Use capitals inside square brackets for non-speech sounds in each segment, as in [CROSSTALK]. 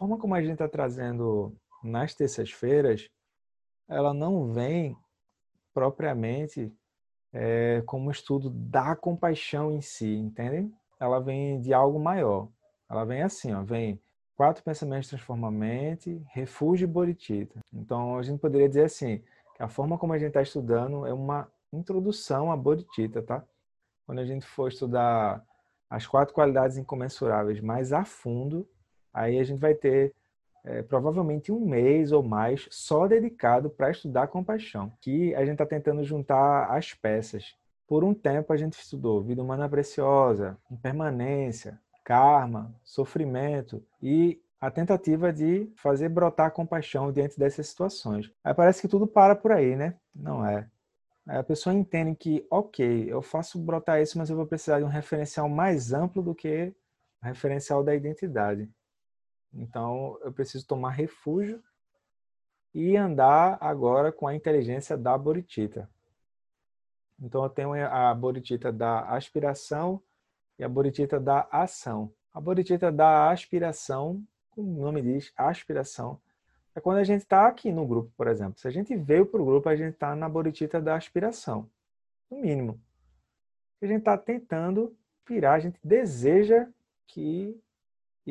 forma como a gente está trazendo nas terças-feiras, ela não vem propriamente é, como estudo da compaixão em si, entendem? Ela vem de algo maior. Ela vem assim, ó, vem quatro pensamentos transforma mente, refúgio e bodhicitta. Então a gente poderia dizer assim, que a forma como a gente está estudando é uma introdução à bodhicitta, tá? Quando a gente for estudar as quatro qualidades incomensuráveis mais a fundo, aí a gente vai ter é, provavelmente um mês ou mais só dedicado para estudar compaixão, que a gente está tentando juntar as peças. Por um tempo a gente estudou vida humana preciosa, impermanência, karma, sofrimento e a tentativa de fazer brotar compaixão diante dessas situações. Aí parece que tudo para por aí, né? Não é. Aí a pessoa entende que, ok, eu faço brotar isso, mas eu vou precisar de um referencial mais amplo do que o referencial da identidade. Então, eu preciso tomar refúgio e andar agora com a inteligência da Bodhicitta. Então, eu tenho a Bodhicitta da aspiração e a Bodhicitta da ação. A Bodhicitta da aspiração, como o nome diz, aspiração, é quando a gente está aqui no grupo, por exemplo. Se a gente veio para o grupo, a gente está na Bodhicitta da aspiração, no mínimo. A gente está tentando virar, a gente deseja que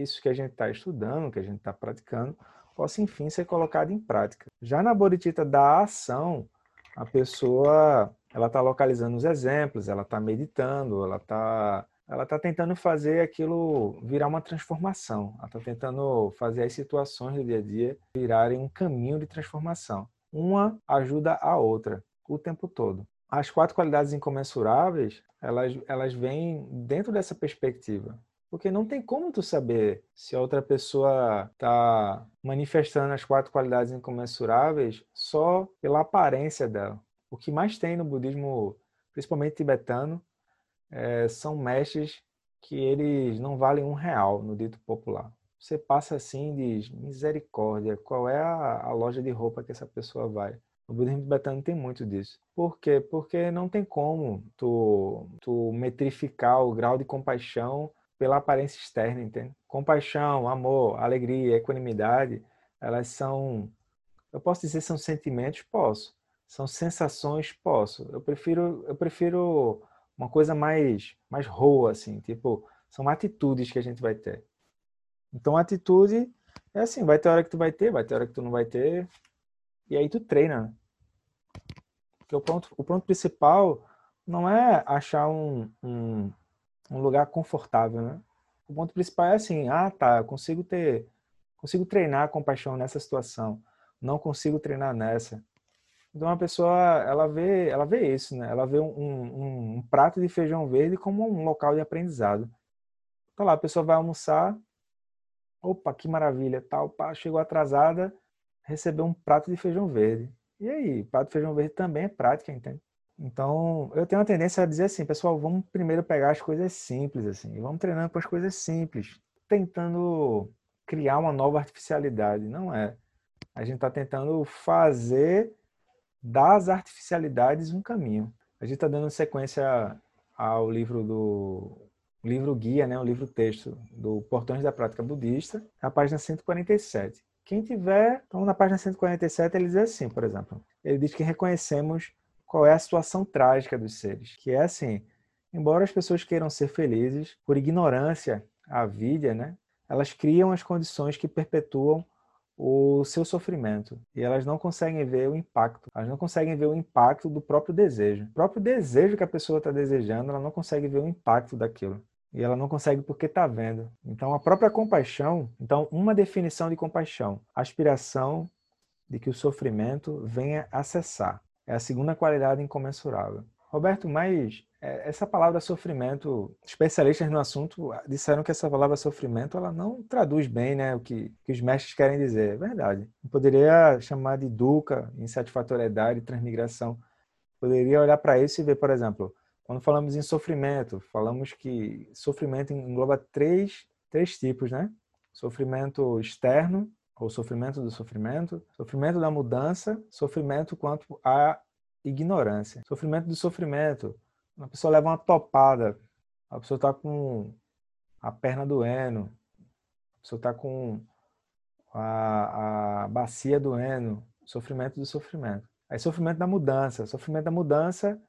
isso que a gente está estudando, que a gente está praticando, possa enfim ser colocado em prática. Já na Bodhicitta da ação, a pessoa ela está localizando os exemplos, ela está meditando, ela está ela está tentando fazer aquilo virar uma transformação. Ela está tentando fazer as situações do dia a dia virarem um caminho de transformação. Uma ajuda a outra o tempo todo. As quatro qualidades incomensuráveis, elas, elas vêm dentro dessa perspectiva. Porque não tem como tu saber se a outra pessoa está manifestando as quatro qualidades incomensuráveis só pela aparência dela. O que mais tem no budismo, principalmente tibetano, é, são mestres que eles não valem um real no dito popular. Você passa assim e diz, misericórdia, qual é a, a loja de roupa que essa pessoa vai? O budismo tibetano tem muito disso. Por quê? Porque não tem como tu, tu metrificar o grau de compaixão pela aparência externa, entende? Compaixão, amor, alegria, equanimidade, elas são, eu posso dizer são sentimentos, posso. São sensações, posso. Eu prefiro, eu prefiro uma coisa mais, mais roa, assim, tipo, são atitudes que a gente vai ter. Então, atitude é assim, vai ter hora que tu vai ter, vai ter hora que tu não vai ter, e aí tu treina. Né? Porque o ponto, o ponto principal não é achar um, um, um lugar confortável, né? O ponto principal é assim, ah, tá, eu consigo ter, consigo treinar a compaixão nessa situação, não consigo treinar nessa. Então a pessoa, ela vê, ela vê isso, né? Ela vê um, um, um prato de feijão verde como um local de aprendizado. Tá lá, a pessoa vai almoçar, opa, que maravilha, tal, pá, chegou atrasada, recebeu um prato de feijão verde. E aí, prato de feijão verde também é prática, entende? Então, eu tenho uma tendência a dizer assim, pessoal, vamos primeiro pegar as coisas simples, assim, vamos treinando com as coisas simples, tentando criar uma nova artificialidade. Não é. A gente está tentando fazer das artificialidades um caminho. A gente está dando sequência ao livro do livro guia, né, o livro texto do Portões da Prática Budista, a página 147. Quem tiver, então na página 147 ele diz assim, por exemplo, ele diz que reconhecemos qual é a situação trágica dos seres, que é assim, embora as pessoas queiram ser felizes, por ignorância, a vida, né, elas criam as condições que perpetuam o seu sofrimento e elas não conseguem ver o impacto, elas não conseguem ver o impacto do próprio desejo. O próprio desejo que a pessoa está desejando, ela não consegue ver o impacto daquilo. E ela não consegue porque está vendo. Então, a própria compaixão, então, uma definição de compaixão, aspiração de que o sofrimento venha a cessar. É a segunda qualidade incomensurável. Roberto, mas é, essa palavra sofrimento, especialistas no assunto disseram que essa palavra sofrimento ela não traduz bem né, o que, que os mestres querem dizer. É verdade. Eu poderia chamar de dukkha, insatisfatoriedade, transmigração. Poderia olhar para isso e ver, por exemplo, quando falamos em sofrimento, falamos que sofrimento engloba três, três tipos, né? Sofrimento externo, ou sofrimento do sofrimento, sofrimento da mudança, sofrimento quanto à ignorância. Sofrimento do sofrimento. Uma pessoa leva uma topada, a pessoa está com a perna doendo, a pessoa está com bacia doendo, sofrimento do sofrimento. Aí sofrimento da mudança. Sofrimento da mudança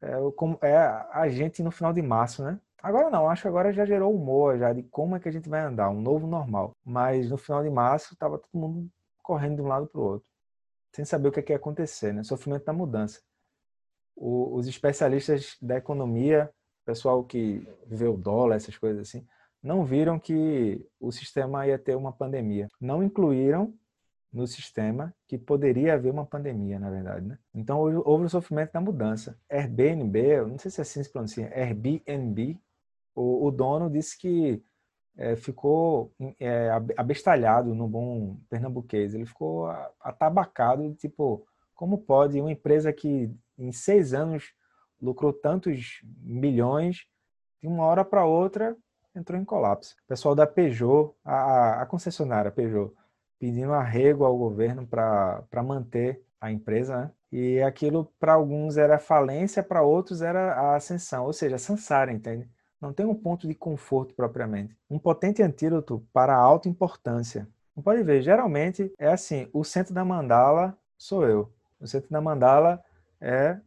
é, como, é a gente no final de março, né? Agora não, acho que agora já gerou humor já de como é que a gente vai andar, um novo normal. Mas no final de março estava todo mundo correndo de um lado para o outro, sem saber o que, é que ia acontecer, né? Sofrimento da mudança. O, os especialistas da economia, pessoal que vê o dólar, essas coisas assim, não viram que o sistema ia ter uma pandemia. Não incluíram no sistema que poderia haver uma pandemia, na verdade. Né? Então, houve o sofrimento da mudança. Airbnb, não sei se é assim se pronuncia, Airbnb, o, o dono disse que é, ficou é, abestalhado no bom pernambuquês. Ele ficou atabacado, tipo, como pode uma empresa que em seis anos lucrou tantos milhões, de uma hora para outra entrou em colapso. O pessoal da Peugeot, a, a concessionária Peugeot, pedindo arrego ao governo para manter a empresa, né? E aquilo para alguns era falência, para outros era a ascensão, ou seja, Sansara, entende? Não tem um ponto de conforto propriamente. Um potente antídoto para a alta importância. Não pode ver, geralmente é assim, o centro da mandala sou eu. O centro da mandala é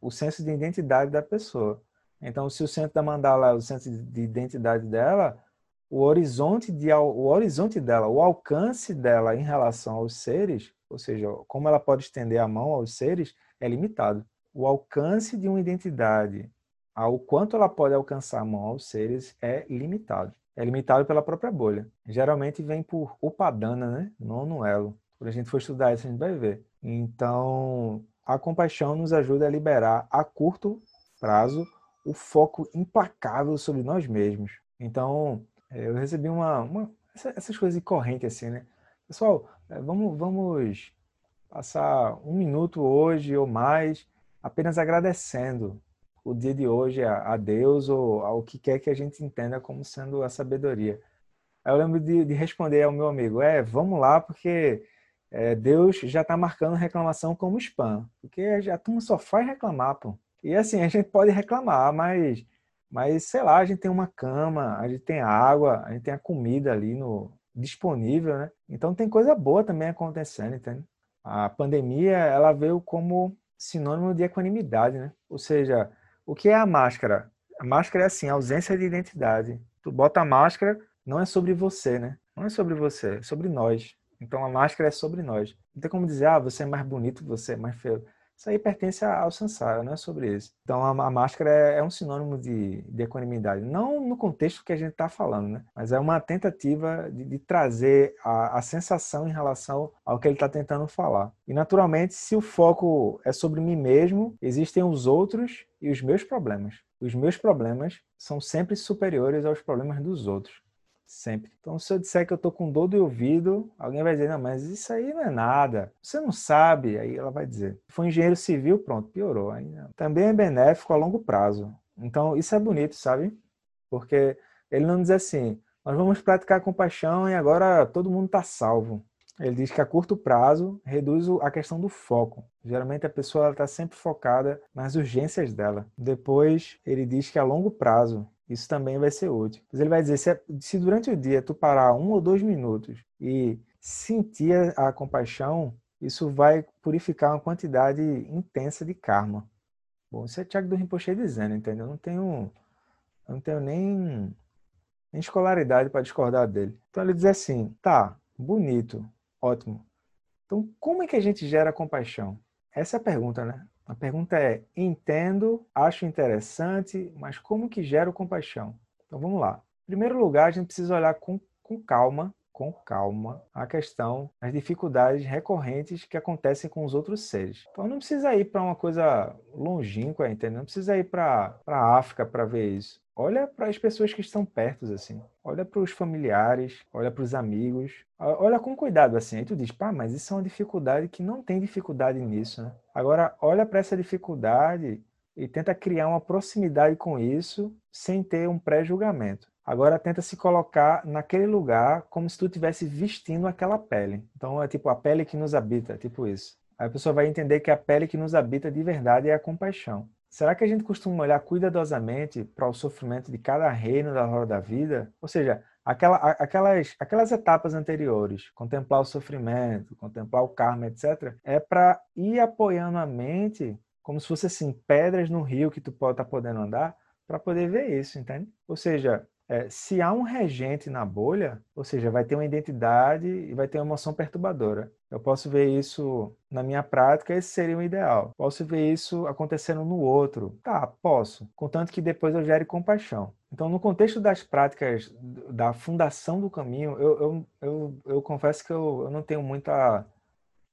o senso de identidade da pessoa. Então, se o centro da mandala é o senso de identidade dela, o horizonte, de, o horizonte dela, o alcance dela em relação aos seres, ou seja, como ela pode estender a mão aos seres, é limitado. O alcance de uma identidade, ao quanto ela pode alcançar a mão aos seres, é limitado. É limitado pela própria bolha. Geralmente vem por upadana, né? Nono elo. Quando a gente for estudar isso, a gente vai ver. Então, a compaixão nos ajuda a liberar a curto prazo o foco implacável sobre nós mesmos. Então, eu recebi uma, uma essas coisas de corrente assim, né? Pessoal, é, vamos, vamos passar um minuto hoje ou mais apenas agradecendo o dia de hoje a, a Deus ou ao que quer que a gente entenda como sendo a sabedoria. Aí eu lembro de, de responder ao meu amigo, é, vamos lá, porque é, Deus já está marcando reclamação como spam, porque a turma só faz reclamar, pô. E assim, a gente pode reclamar, mas mas, sei lá, a gente tem uma cama, a gente tem água, a gente tem a comida ali no, disponível, né? Então tem coisa boa também acontecendo, entende? A pandemia, ela veio como sinônimo de equanimidade, né? Ou seja, o que é a máscara? A máscara é assim, ausência de identidade. Tu bota a máscara, não é sobre você, né? Não é sobre você, é sobre nós. Então a máscara é sobre nós. Não tem como dizer, ah, você é mais bonito, você é mais feio. Isso aí pertence ao samsara, não é sobre isso. Então a, máscara é, é, um sinônimo de, de equanimidade, não no contexto que a gente está falando, né? mas é uma tentativa de, de trazer a, a, sensação em relação ao que ele está tentando falar. E naturalmente, se o foco é sobre mim mesmo, existem os outros e os meus problemas. Os meus problemas são sempre superiores aos problemas dos outros. Sempre. Então, se eu disser que eu tô com dor do ouvido, alguém vai dizer, não, mas isso aí não é nada. Você não sabe. Aí ela vai dizer. For engenheiro civil, pronto, piorou. Aí, também é benéfico a longo prazo. Então, isso é bonito, sabe? Porque ele não diz assim, nós vamos praticar compaixão e agora todo mundo está salvo. Ele diz que a curto prazo reduz a questão do foco. Geralmente a pessoa está sempre focada nas urgências dela. Depois ele diz que a longo prazo isso também vai ser útil. Mas ele vai dizer, se, se durante o dia tu parar um ou dois minutos e sentir a compaixão, isso vai purificar uma quantidade intensa de karma. Bom, isso é Tiago do Rinpoche dizendo, entendeu? Eu não tenho, não tenho nem, nem escolaridade para discordar dele. Então ele diz assim, tá, bonito, ótimo. Então como é que a gente gera compaixão? Essa é a pergunta, né? A pergunta é: entendo, acho interessante, mas como que gero compaixão? Então vamos lá. Em primeiro lugar, a gente precisa olhar com, com calma, com calma, a questão, as dificuldades recorrentes que acontecem com os outros seres. Então não precisa ir para uma coisa longínqua, entendeu? Não precisa ir para a África para ver isso. Olha para as pessoas que estão perto, assim. Olha para os familiares, olha para os amigos. Olha com cuidado, assim. Aí tu diz, pá, mas isso é uma dificuldade que não tem dificuldade nisso, né? Agora, olha para essa dificuldade e tenta criar uma proximidade com isso sem ter um pré-julgamento. Agora tenta se colocar naquele lugar como se tu estivesse vestindo aquela pele. Então é tipo a pele que nos habita, tipo isso. Aí a pessoa vai entender que a pele que nos habita de verdade é a compaixão. Será que a gente costuma olhar cuidadosamente para o sofrimento de cada reino da roda da vida? Ou seja, aquela, aquelas, aquelas etapas anteriores, contemplar o sofrimento, contemplar o karma, etc., é para ir apoiando a mente como se fosse assim, pedras no rio que tu pode estar tá podendo andar para poder ver isso, entende? Ou seja, é, se há um regente na bolha, ou seja, vai ter uma identidade e vai ter uma emoção perturbadora. Eu posso ver isso na minha prática, esse seria o ideal. Posso ver isso acontecendo no outro. Tá, posso. Contanto que depois eu gere compaixão. Então, no contexto das práticas da fundação do caminho, eu, eu, eu, eu confesso que eu, eu não tenho muita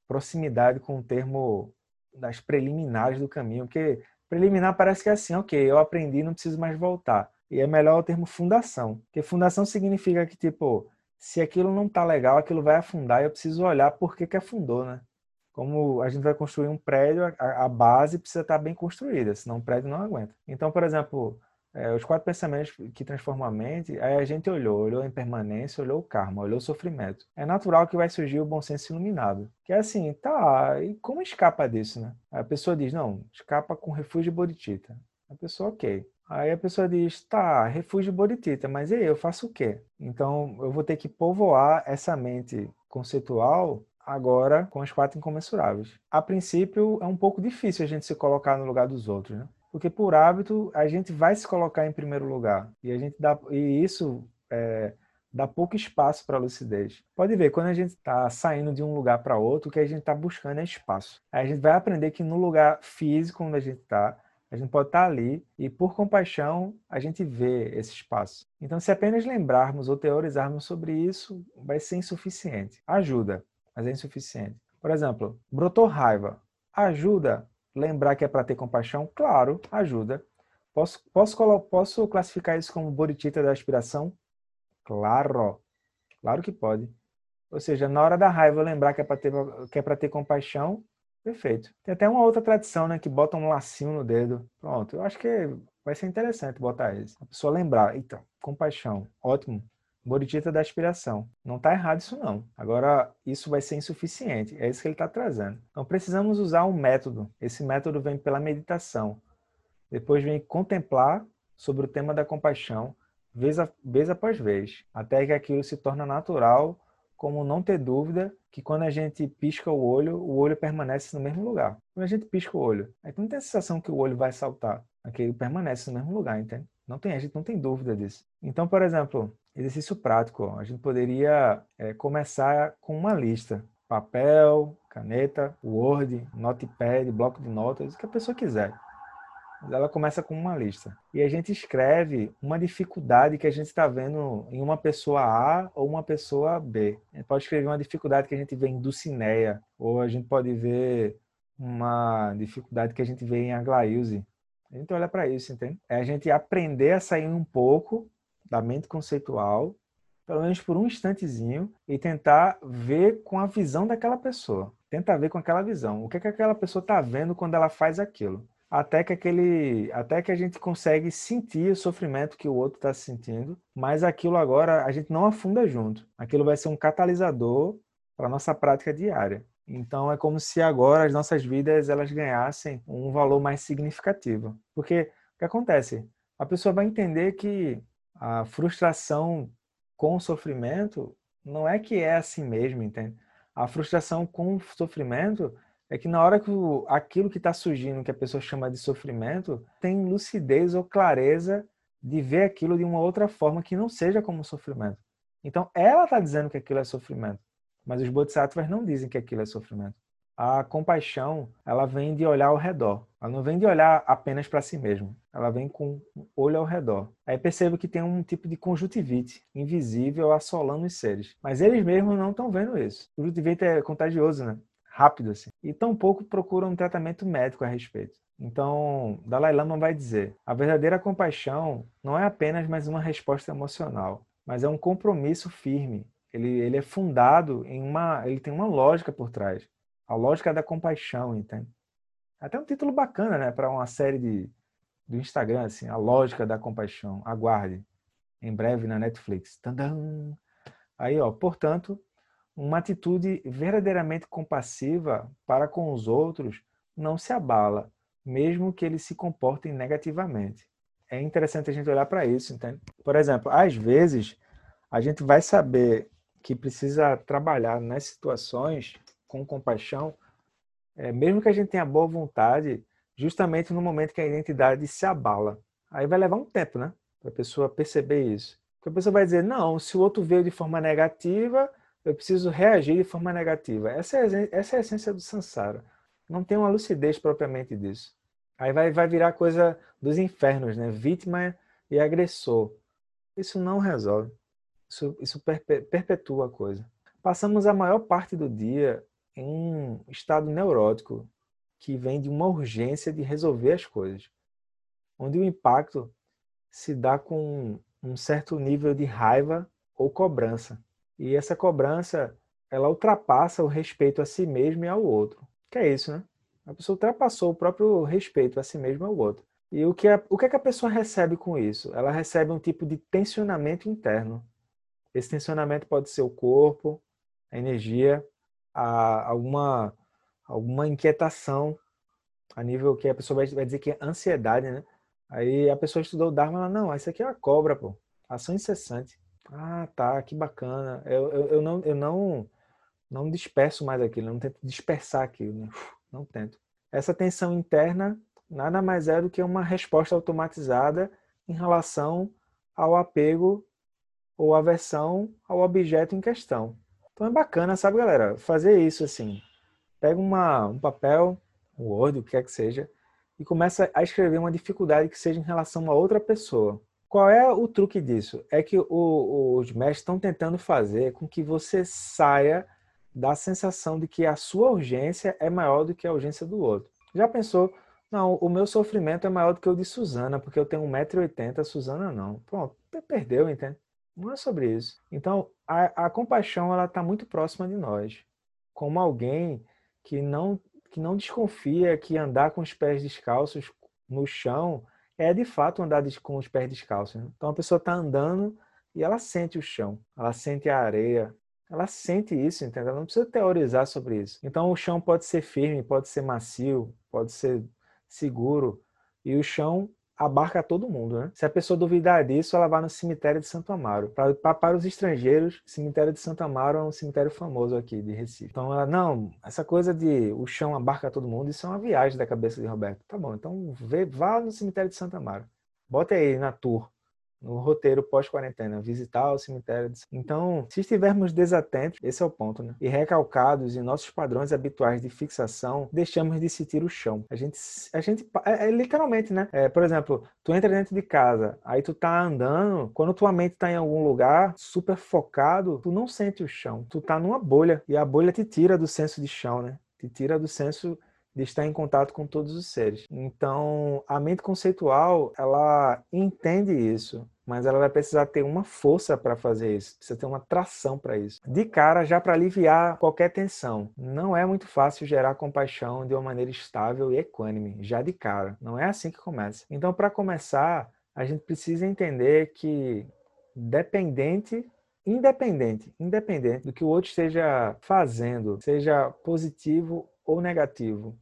proximidade com o termo das preliminares do caminho, porque preliminar parece que é assim, ok, eu aprendi, não preciso mais voltar. E é melhor o termo fundação, porque fundação significa que, tipo, se aquilo não tá legal, aquilo vai afundar e eu preciso olhar por que, que afundou, né? Como a gente vai construir um prédio, a, a base precisa estar tá bem construída, senão o prédio não aguenta. Então, por exemplo, é, os quatro pensamentos que transformam a mente, aí a gente olhou, olhou a impermanência, olhou o karma, olhou o sofrimento. É natural que vai surgir o bom senso iluminado. Que é assim, tá, e como escapa disso, né? A pessoa diz, não, escapa com refúgio de Bodhicitta. A pessoa, ok. Aí a pessoa diz, tá, refúgio Bodhicitta, mas e aí, eu faço o quê? Então, eu vou ter que povoar essa mente conceitual agora com as quatro incomensuráveis. A princípio, é um pouco difícil a gente se colocar no lugar dos outros, né? porque por hábito a gente vai se colocar em primeiro lugar e a gente dá e isso é, dá pouco espaço para a lucidez. Pode ver, quando a gente está saindo de um lugar para outro, o que a gente está buscando é espaço. Aí a gente vai aprender que no lugar físico onde a gente está, a gente pode estar ali e, por compaixão, a gente vê esse espaço. Então, se apenas lembrarmos ou teorizarmos sobre isso, vai ser insuficiente. Ajuda, mas é insuficiente. Por exemplo, brotou raiva. Ajuda, Lembrar que é para ter compaixão? Claro, ajuda. Posso, posso, posso classificar isso como bodhicitta da aspiração? Claro, claro que pode. Ou seja, na hora da raiva lembrar que é para ter, que é ter compaixão, perfeito. Tem até uma outra tradição, né, que bota um lacinho no dedo. Pronto, eu acho que vai ser interessante botar isso. A pessoa lembrar, eita, compaixão, ótimo. Bodhicitta da aspiração. Não está errado isso não. Agora, isso vai ser insuficiente. É isso que ele está trazendo. Então, precisamos usar um método. Esse método vem pela meditação. Depois vem contemplar sobre o tema da compaixão, vez, a, vez após vez, até que aquilo se torna natural, como não ter dúvida que quando a gente pisca o olho, o olho permanece no mesmo lugar. Quando a gente pisca o olho, aí não tem a sensação que o olho vai saltar. Aquele permanece no mesmo lugar, entende? Não tem, a gente não tem dúvida disso. Então, por exemplo, exercício prático, a gente poderia é, começar com uma lista. Papel, caneta, Word, Notepad, bloco de notas, o que a pessoa quiser. Ela começa com uma lista. E a gente escreve uma dificuldade que a gente está vendo em uma pessoa A ou uma pessoa B. A gente pode escrever uma dificuldade que a gente vê em Dulcinea, ou a gente pode ver uma dificuldade que a gente vê em Aglaíuse. A gente olha para isso, entende? É a gente aprender a sair um pouco da mente conceitual, pelo menos por um instantezinho, e tentar ver com a visão daquela pessoa. Tenta ver com aquela visão. O que, é que aquela pessoa está vendo quando ela faz aquilo. Até que, aquele, até que a gente consegue sentir o sofrimento que o outro está sentindo, mas aquilo agora a gente não afunda junto. Aquilo vai ser um catalisador para nossa prática diária. Então é como se agora as nossas vidas elas ganhassem um valor mais significativo. Porque o que acontece? A pessoa vai entender que a frustração com o sofrimento não é que é assim mesmo, entende? A frustração com o sofrimento é que na hora que o, aquilo que está surgindo, que a pessoa chama de sofrimento, tem lucidez ou clareza de ver aquilo de uma outra forma que não seja como sofrimento. Então, ela está dizendo que aquilo é sofrimento. Mas os bodhisattvas não dizem que aquilo é sofrimento. A compaixão, ela vem de olhar ao redor. Ela não vem de olhar apenas para si mesmo. Ela vem com olho ao redor. Aí percebo que tem um tipo de conjuntivite invisível assolando os seres. Mas eles mesmos não estão vendo isso. O conjuntivite é contagioso, né? Rápido assim. E tampouco procuram um tratamento médico a respeito. Então, Dalai Lama vai dizer: a verdadeira compaixão não é apenas mais uma resposta emocional, mas é um compromisso firme ele, ele é fundado em uma. Ele tem uma lógica por trás. A lógica da compaixão, entende? Até um título bacana, né? Para uma série de, do Instagram, assim, A Lógica da Compaixão. Aguarde. Em breve na Netflix. Tandam! Aí, ó, portanto, uma atitude verdadeiramente compassiva para com os outros não se abala, mesmo que eles se comportem negativamente. É interessante a gente olhar para isso, entende? Por exemplo, às vezes a gente vai saber que precisa trabalhar nas situações com compaixão, é, mesmo que a gente tenha boa vontade, justamente no momento que a identidade se abala. Aí vai levar um tempo, né? Para a pessoa perceber isso. Porque a pessoa vai dizer, não, se o outro veio de forma negativa, eu preciso reagir de forma negativa. Essa é, essa é a essência do samsara. Não tem uma lucidez propriamente disso. Aí vai, vai virar coisa dos infernos, né? Vítima e agressor. Isso não resolve. Isso, isso perpetua a coisa. Passamos a maior parte do dia em um estado neurótico que vem de uma urgência de resolver as coisas, onde o impacto se dá com um certo nível de raiva ou cobrança. E essa cobrança, ela ultrapassa o respeito a si mesmo e ao outro. Que é isso, né? A pessoa ultrapassou o próprio respeito a si mesmo e ao outro. E o que, é, o que, é que a pessoa recebe com isso? Ela recebe um tipo de tensionamento interno. Esse tensionamento pode ser o corpo, a energia, a, alguma, alguma inquietação a nível que a pessoa vai, vai dizer que é ansiedade, né? Aí a pessoa estudou o Dharma, ela, não, isso aqui é uma cobra, pô. Ação incessante. Ah, tá, que bacana. Eu, eu, eu, não, eu não, não disperso mais aquilo, não tento dispersar aquilo, né? [LAUGHS] não tento. Essa tensão interna nada mais é do que uma resposta automatizada em relação ao apego ou aversão ao objeto em questão. Então é bacana, sabe, galera? Fazer isso assim. Pega uma, um papel, um Word, o que quer que seja, e começa a escrever uma dificuldade que seja em relação a outra pessoa. Qual é o truque disso? É que o, os mestres estão tentando fazer com que você saia da sensação de que a sua urgência é maior do que a urgência do outro. Já pensou? Não, o meu sofrimento é maior do que o de Suzana, porque eu tenho 1,80m, Suzana não. Pronto, perdeu, entende? Não é sobre isso. Então, a, a compaixão ela está muito próxima de nós, como alguém que não que não desconfia que andar com os pés descalços no chão é de fato andar com os pés descalços. Né? Então a pessoa está andando e ela sente o chão, ela sente a areia, ela sente isso, entendeu? Ela não precisa teorizar sobre isso. Então o chão pode ser firme, pode ser macio, pode ser seguro e o chão abarca todo mundo, né? Se a pessoa duvidar disso, ela vai no cemitério de Santo Amaro. Pra, para os estrangeiros, o cemitério de Santo Amaro é um cemitério famoso aqui de Recife. Então ela, não, essa coisa de o chão abarca todo mundo, isso é uma viagem da cabeça de Roberto. Tá bom, então vê, vá no cemitério de Santo Amaro. Bota aí na tour no roteiro pós-quarentena, visitar o cemitério. Então, se estivermos desatentos, esse é o ponto, né? E recalcados em nossos padrões habituais de fixação, deixamos de sentir o chão. A gente, a gente é, é literalmente, né? É, por exemplo, tu entra dentro de casa, aí tu tá andando, quando tua mente tá em algum lugar super focado, tu não sente o chão. Tu tá numa bolha e a bolha te tira do senso de chão, né? Te tira do senso de estar em contato com todos os seres. Então, a mente conceitual, ela entende isso, mas ela vai precisar ter uma força para fazer isso, precisa ter uma tração para isso. De cara, já para aliviar qualquer tensão. Não é muito fácil gerar compaixão de uma maneira estável e equânime, já de cara. Não é assim que começa. Então, para começar, a gente precisa entender que dependente independente, independente do que o outro esteja fazendo, seja positivo ou negativo,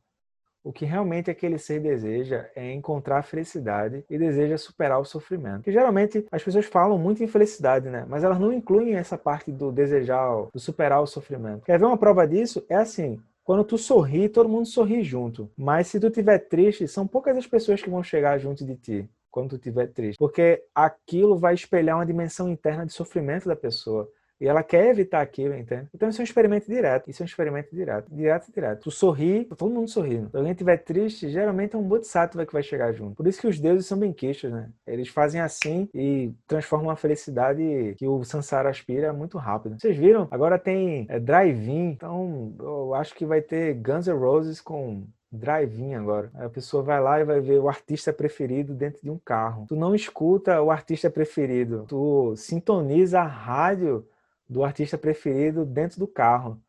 o que realmente aquele ser deseja é encontrar a felicidade e deseja superar o sofrimento. Que geralmente as pessoas falam muito em felicidade, né? Mas elas não incluem essa parte do desejar, do superar o sofrimento. Quer ver uma prova disso? É assim, quando tu sorri, todo mundo sorri junto. Mas se tu tiver triste, são poucas as pessoas que vão chegar junto de ti quando tu estiver triste. Porque aquilo vai espelhar uma dimensão interna de sofrimento da pessoa. E ela quer evitar aquilo, entende? Então isso é um experimento direto. Isso é um experimento direto. Direto direto. Tu sorri, todo mundo sorrindo. Se alguém estiver triste, geralmente é um bodhisattva que vai chegar junto. Por isso que os deuses são bem queixos, né? Eles fazem assim e transformam a felicidade que o Sansara aspira muito rápido. Vocês viram? Agora tem é, drive-in. Então eu acho que vai ter Guns N' Roses com drive-in agora. a pessoa vai lá e vai ver o artista preferido dentro de um carro. Tu não escuta o artista preferido, tu sintoniza a rádio do artista preferido dentro do carro.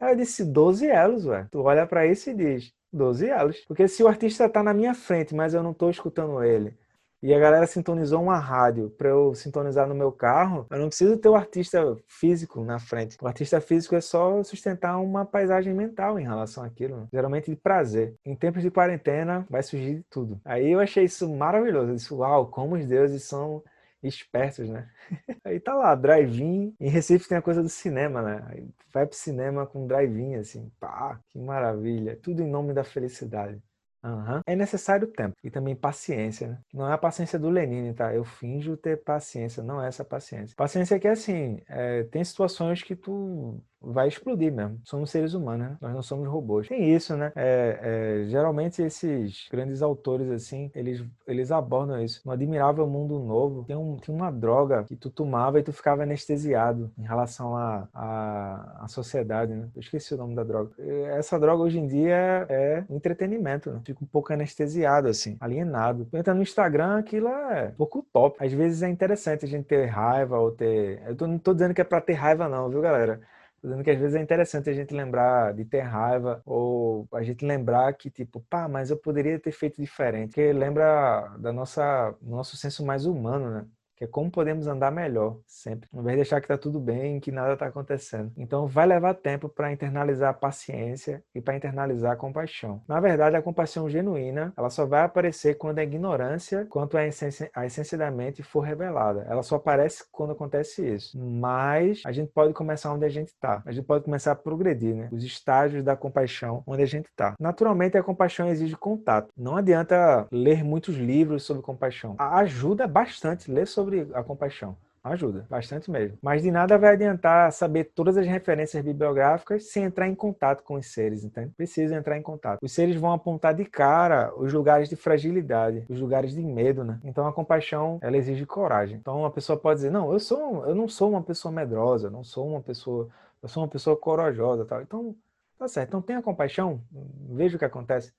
Aí eu disse 12 elos, ué. Tu olha para isso e diz 12 elos. Porque se o artista tá na minha frente, mas eu não tô escutando ele, e a galera sintonizou uma rádio para eu sintonizar no meu carro, eu não preciso ter o artista físico na frente. O artista físico é só sustentar uma paisagem mental em relação àquilo, né? geralmente de prazer. Em tempos de quarentena vai surgir de tudo. Aí eu achei isso maravilhoso. Eu disse, uau, como os deuses são espertos, né? [LAUGHS] Aí tá lá, drive-in. Em Recife tem a coisa do cinema, né? Aí vai pro cinema com drive-in, assim, pá, que maravilha. Tudo em nome da felicidade. Uhum. É necessário tempo e também paciência. Né? Não é a paciência do Lenine, tá? Eu finjo ter paciência, não é essa paciência. Paciência é que assim, é, tem situações que tu vai explodir mesmo. Somos seres humanos, né? Nós não somos robôs. Tem isso, né? É, é, geralmente esses grandes autores, assim, eles, eles abordam isso. No Admirável Mundo Novo, tem, um, tem uma droga que tu tomava e tu ficava anestesiado em relação à a, a, a, sociedade, né? Eu esqueci o nome da droga. Essa droga hoje em dia é entretenimento, né? Fica um pouco anestesiado, assim, alienado. Tu entra no Instagram, aquilo é um pouco top. Às vezes é interessante a gente ter raiva ou ter... Eu tô, não tô dizendo que é pra ter raiva não, viu, galera? Dizendo que às vezes é interessante a gente lembrar de ter raiva ou a gente lembrar que tipo, pá, mas eu poderia ter feito diferente. Porque lembra da nossa nosso senso mais humano, né? Que é como podemos andar melhor sempre, ao invés de deixar que está tudo bem, que nada está acontecendo. Então vai levar tempo para internalizar a paciência e para internalizar a compaixão. Na verdade, a compaixão genuína, ela só vai aparecer quando a ignorância quanto à essência, a essência da mente for revelada. Ela só aparece quando acontece isso. Mas a gente pode começar onde a gente está. A gente pode começar a progredir, né? Os estágios da compaixão onde a gente está. Naturalmente, a compaixão exige contato. Não adianta ler muitos livros sobre compaixão. Ajuda bastante ler sobre sobre a compaixão. Ajuda, bastante mesmo. Mas de nada vai adiantar saber todas as referências bibliográficas sem entrar em contato com os seres, entende? Precisa entrar em contato. Os seres vão apontar de cara os lugares de fragilidade, os lugares de medo, né? Então a compaixão, ela exige coragem. Então uma pessoa pode dizer: "Não, eu sou, eu não sou uma pessoa medrosa, não sou uma pessoa, eu sou uma pessoa corajosa", tal. Então, tá certo. Então tenha compaixão, veja o que acontece.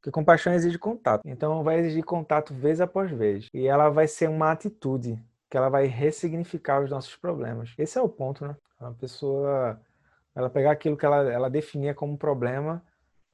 Porque compaixão exige contato. Então vai exigir contato vez após vez. E ela vai ser uma atitude que ela vai ressignificar os nossos problemas. Esse é o ponto, né? A pessoa ela pegar aquilo que ela, ela definia como problema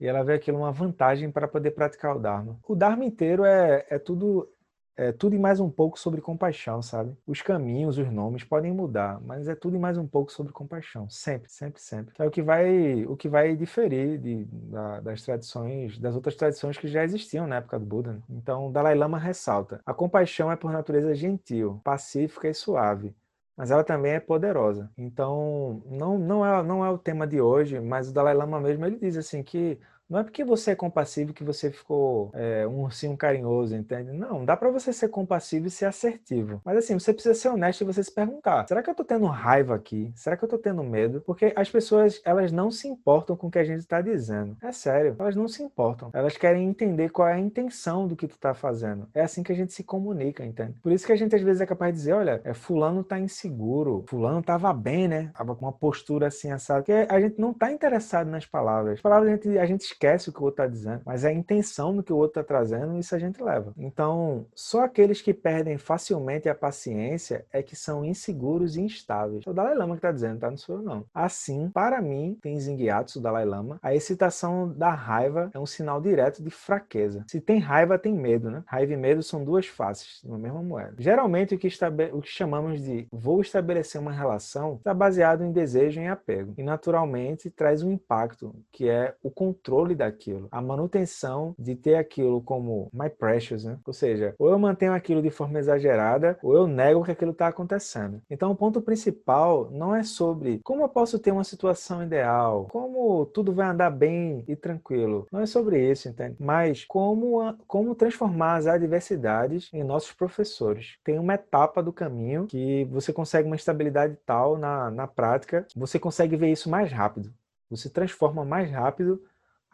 e ela vê aquilo uma vantagem para poder praticar o Dharma. O Dharma inteiro é, é tudo é tudo e mais um pouco sobre compaixão, sabe? Os caminhos, os nomes podem mudar, mas é tudo e mais um pouco sobre compaixão, sempre, sempre, sempre. É o que vai, o que vai diferir de, da, das tradições, das outras tradições que já existiam na época do Buda. Né? Então, Dalai Lama ressalta: a compaixão é por natureza gentil, pacífica e suave mas ela também é poderosa. Então, não, não, é, não é o tema de hoje, mas o Dalai Lama mesmo ele diz assim que não é porque você é compassivo que você ficou é, um ursinho carinhoso, entende? Não, dá para você ser compassivo e ser assertivo. Mas assim, você precisa ser honesto e você se perguntar: será que eu tô tendo raiva aqui? Será que eu tô tendo medo? Porque as pessoas, elas não se importam com o que a gente está dizendo. É sério, elas não se importam. Elas querem entender qual é a intenção do que tu tá fazendo. É assim que a gente se comunica, entende? Por isso que a gente às vezes é capaz de dizer: olha, é, fulano tá inseguro, fulano tava bem, né? Tava com uma postura assim assada. Porque a gente não tá interessado nas palavras. As palavras a gente, a gente esquece o que o outro está dizendo, mas é a intenção do que o outro está trazendo, isso a gente leva. Então, só aqueles que perdem facilmente a paciência é que são inseguros e instáveis. É o Dalai Lama que está dizendo, tá? Não sou eu, não. Assim, para mim, tem Zingyatsu, o Dalai Lama, a excitação da raiva é um sinal direto de fraqueza. Se tem raiva, tem medo, né? Raiva e medo são duas faces na mesma moeda. Geralmente, o que, o que chamamos de vou estabelecer uma relação está baseado em desejo e apego. E, naturalmente, traz um impacto, que é o controle controle daquilo, a manutenção de ter aquilo como my precious, né? Ou seja, ou eu mantenho aquilo de forma exagerada, ou eu nego que aquilo está acontecendo. Então, o ponto principal não é sobre como eu posso ter uma situação ideal, como tudo vai andar bem e tranquilo. Não é sobre isso, entende? Mas como, como transformar as adversidades em nossos professores. Tem uma etapa do caminho que você consegue uma estabilidade tal na, na prática, você consegue ver isso mais rápido. Você transforma mais rápido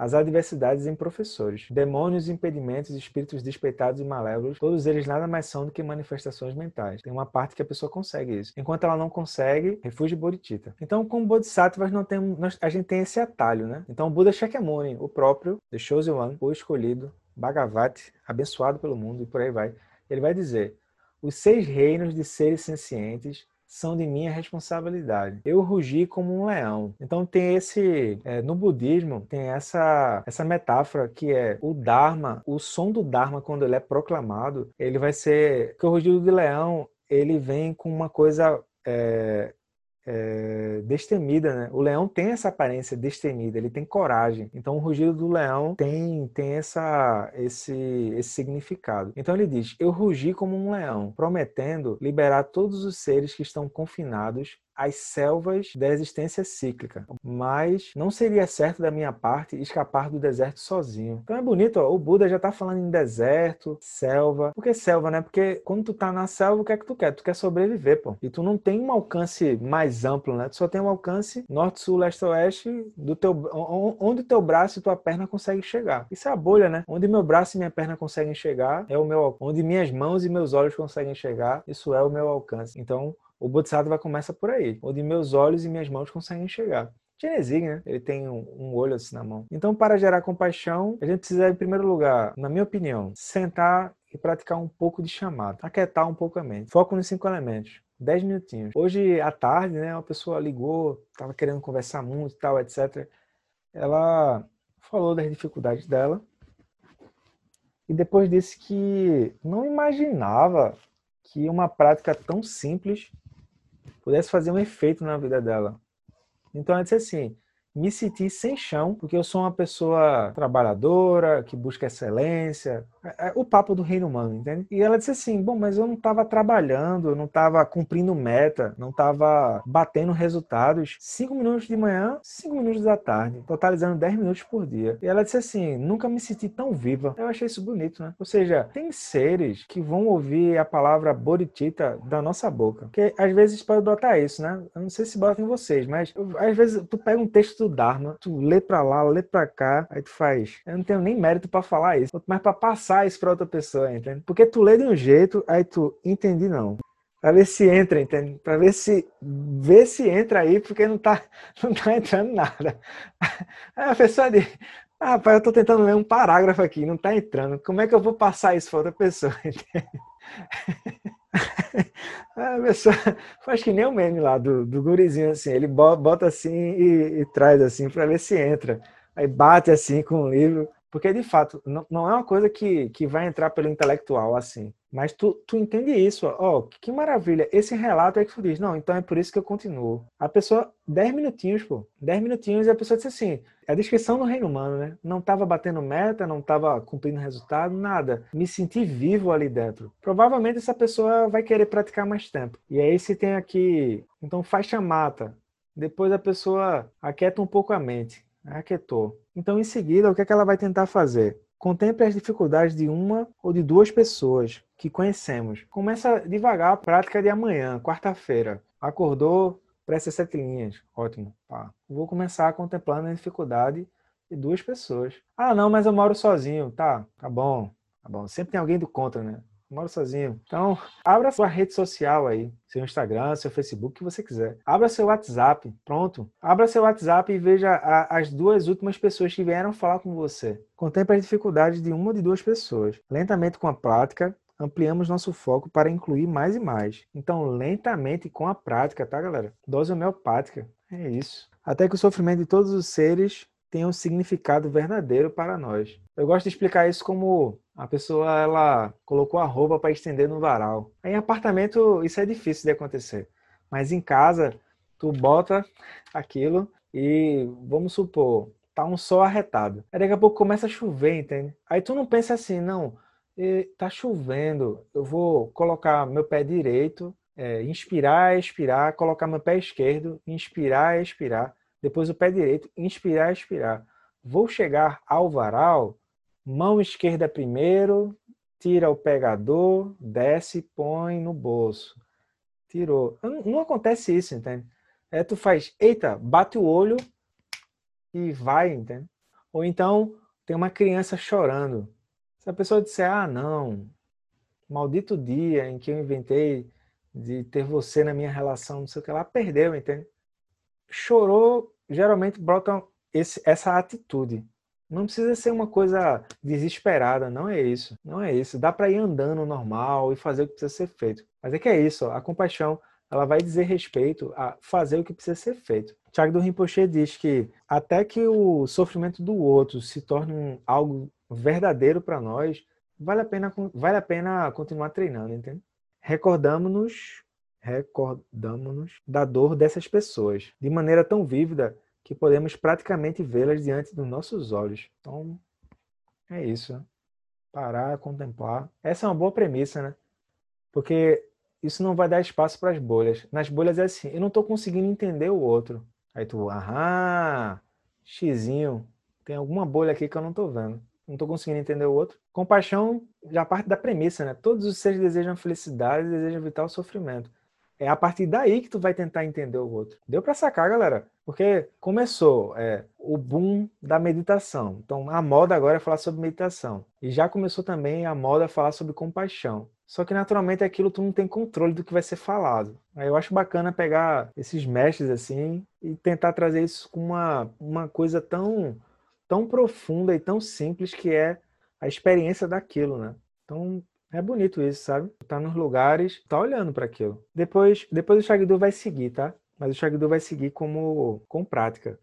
as adversidades em professores. Demônios, impedimentos, espíritos despeitados e malévolos, todos eles nada mais são do que manifestações mentais. Tem uma parte que a pessoa consegue isso. Enquanto ela não consegue, refúgio Bodhicitta. Então, como Bodhisattvas, não tem, nós, a gente tem esse atalho, né? Então, o Buda Shakyamuni, o próprio, The Chosen One, o escolhido, Bhagavati, abençoado pelo mundo e por aí vai, ele vai dizer: os seis reinos de seres sencientes são de minha responsabilidade. Eu rugi como um leão. Então tem esse é, no budismo tem essa essa metáfora que é o dharma, o som do dharma quando ele é proclamado, ele vai ser que o rugido de leão ele vem com uma coisa é, é, destemida, né? O leão tem essa aparência destemida, ele tem coragem. Então o rugido do leão tem, tem essa, esse, esse significado. Então ele diz: Eu rugi como um leão, prometendo liberar todos os seres que estão confinados as selvas da existência cíclica. Mas não seria certo da minha parte escapar do deserto sozinho. Então é bonito, ó, o Buda já está falando em deserto, selva. Por que selva, né? Porque quando tu tá na selva, o que é que tu quer? Tu quer sobreviver, pô. E tu não tem um alcance mais amplo, né? Tu só tem um alcance norte, sul, leste, oeste do teu onde teu braço e tua perna conseguem chegar. Isso é a bolha, né? Onde meu braço e minha perna conseguem chegar é o meu onde minhas mãos e meus olhos conseguem chegar, isso é o meu alcance. Então, o Bodhisattva começa por aí, onde meus olhos e minhas mãos conseguem chegar. Genezig, né? Ele tem um, um, olho assim na mão. Então, para gerar compaixão, a gente precisa, em primeiro lugar, na minha opinião, sentar e praticar um pouco de chamada, aquietar um pouco a mente. Foco nos cinco elementos. Dez minutinhos. Hoje à tarde, né, uma pessoa ligou, estava querendo conversar muito e tal, etc. Ela falou das dificuldades dela e depois disse que não imaginava que uma prática tão simples pudesse fazer um efeito na vida dela. Então ela disse assim: me senti sem chão, porque eu sou uma pessoa trabalhadora, que busca excelência, é, é o papo do reino humano, entende? E ela disse assim: bom, mas eu não estava trabalhando, eu não estava cumprindo meta, não estava batendo resultados. Cinco minutos de manhã, cinco minutos da tarde, totalizando dez minutos por dia. E ela disse assim: nunca me senti tão viva. Eu achei isso bonito, né? Ou seja, tem seres que vão ouvir a palavra bodhicitta da nossa boca. Porque às vezes pode botar isso, né? Eu não sei se bota em vocês, mas às vezes tu pega um texto do Dharma, tu lê pra lá, lê pra cá, aí tu faz. Eu não tenho nem mérito para falar isso, mas para passar isso para outra pessoa, entende? Porque tu lê de um jeito, aí tu entendi não. Pra ver se entra, entende? Pra ver se ver se entra aí, porque não tá, [LAUGHS] não tá entrando nada. Aí a pessoa diz, ah, rapaz, eu tô tentando ler um parágrafo aqui, não tá entrando. Como é que eu vou passar isso para outra pessoa? [LAUGHS] Entende? A pessoa [LAUGHS] faz que nem o meme lá do, do gurizinho, assim, ele bota assim e, e traz assim para ver se entra. Aí bate assim com o livro. Porque, de fato, não, não é uma coisa que, que vai entrar pelo intelectual assim. Mas tu, tu entende isso, ó, oh, que maravilha. Esse relato é que tu diz, não, então é por isso que eu continuo. A pessoa, 10 minutinhos, pô, 10 minutinhos e a pessoa disse assim, a descrição do reino humano, né? Não estava batendo meta, não estava cumprindo resultado, nada. Me senti vivo ali dentro. Provavelmente essa pessoa vai querer praticar mais tempo. E aí se tem aqui, então faz chamata. Depois a pessoa aquieta um pouco a mente. Aquietou. Então, em seguida, o que, é que ela vai tentar fazer? Contemple as dificuldades de uma ou de duas pessoas que conhecemos. Começa devagar a prática de amanhã, quarta-feira. Acordou, presta sete linhas. Ótimo. Pá. Vou começar contemplando a dificuldade de duas pessoas. Ah, não, mas eu moro sozinho. Tá, tá bom. Tá bom. Sempre tem alguém do contra, né? Moro sozinho. Então, abra sua rede social aí, seu Instagram, seu Facebook, o que você quiser. Abra seu WhatsApp, pronto. Abra seu WhatsApp e veja a, as duas últimas pessoas que vieram falar com você. Contemple as dificuldades de uma ou de duas pessoas. Lentamente com a prática, ampliamos nosso foco para incluir mais e mais. Então, lentamente com a prática, tá, galera? Dose homeopática. É isso. Até que o sofrimento de todos os seres tenha um significado verdadeiro para nós. Eu gosto de explicar isso como a pessoa ela colocou a roupa para estender no varal. Em apartamento isso é difícil de acontecer, mas em casa tu bota aquilo e vamos supor tá um sol arretado. Aí daqui a pouco começa a chover, entende? Aí tu não pensa assim, não, tá chovendo, eu vou colocar meu pé direito, é, inspirar, expirar, colocar meu pé esquerdo, inspirar, expirar, depois o pé direito, inspirar, expirar. Vou chegar ao varal Mão esquerda primeiro, tira o pegador, desce põe no bolso. Tirou. Não, acontece isso, entende? É, tu faz, eita, bate o olho e vai, entende? Ou então tem uma criança chorando. Se a pessoa disser, ah, não, maldito dia em que eu inventei de ter você na minha relação, não sei o que, ela perdeu, entende? Chorou, geralmente brota esse, essa atitude. Não precisa ser uma coisa desesperada, não é isso. Não é isso. Dá para ir andando normal e fazer o que precisa ser feito. Mas é que é isso, ó, a compaixão, ela vai dizer respeito a fazer o que precisa ser feito. Tiago do Rinpoche diz que até que o sofrimento do outro se torne um, algo verdadeiro para nós, vale a pena vale a pena continuar treinando, entende? Recordamos-nos recordamos-nos da dor dessas pessoas, de maneira tão vívida que podemos praticamente vê-las diante dos nossos olhos. Então, é isso. Parar, contemplar. Essa é uma boa premissa, né? Porque isso não vai dar espaço para as bolhas. Nas bolhas é assim, eu não estou conseguindo entender o outro. Aí tu, aham, xizinho, tem alguma bolha aqui que eu não estou vendo. Não estou conseguindo entender o outro. Compaixão já parte da premissa, né? Todos os seres desejam felicidade, desejam evitar o sofrimento. É a partir daí que tu vai tentar entender o outro. Deu para sacar, galera? Porque começou é, o boom da meditação. Então, a moda agora é falar sobre meditação. E já começou também a moda falar sobre compaixão. Só que naturalmente aquilo tu não tem controle do que vai ser falado. Aí eu acho bacana pegar esses mestres assim e tentar trazer isso com uma, uma coisa tão, tão profunda e tão simples que é a experiência daquilo, né? Então, é bonito isso, sabe? Tá nos lugares, tá olhando para aquilo. Depois, depois o Shagdu vai seguir, tá? Mas o Shagdu vai seguir como com prática.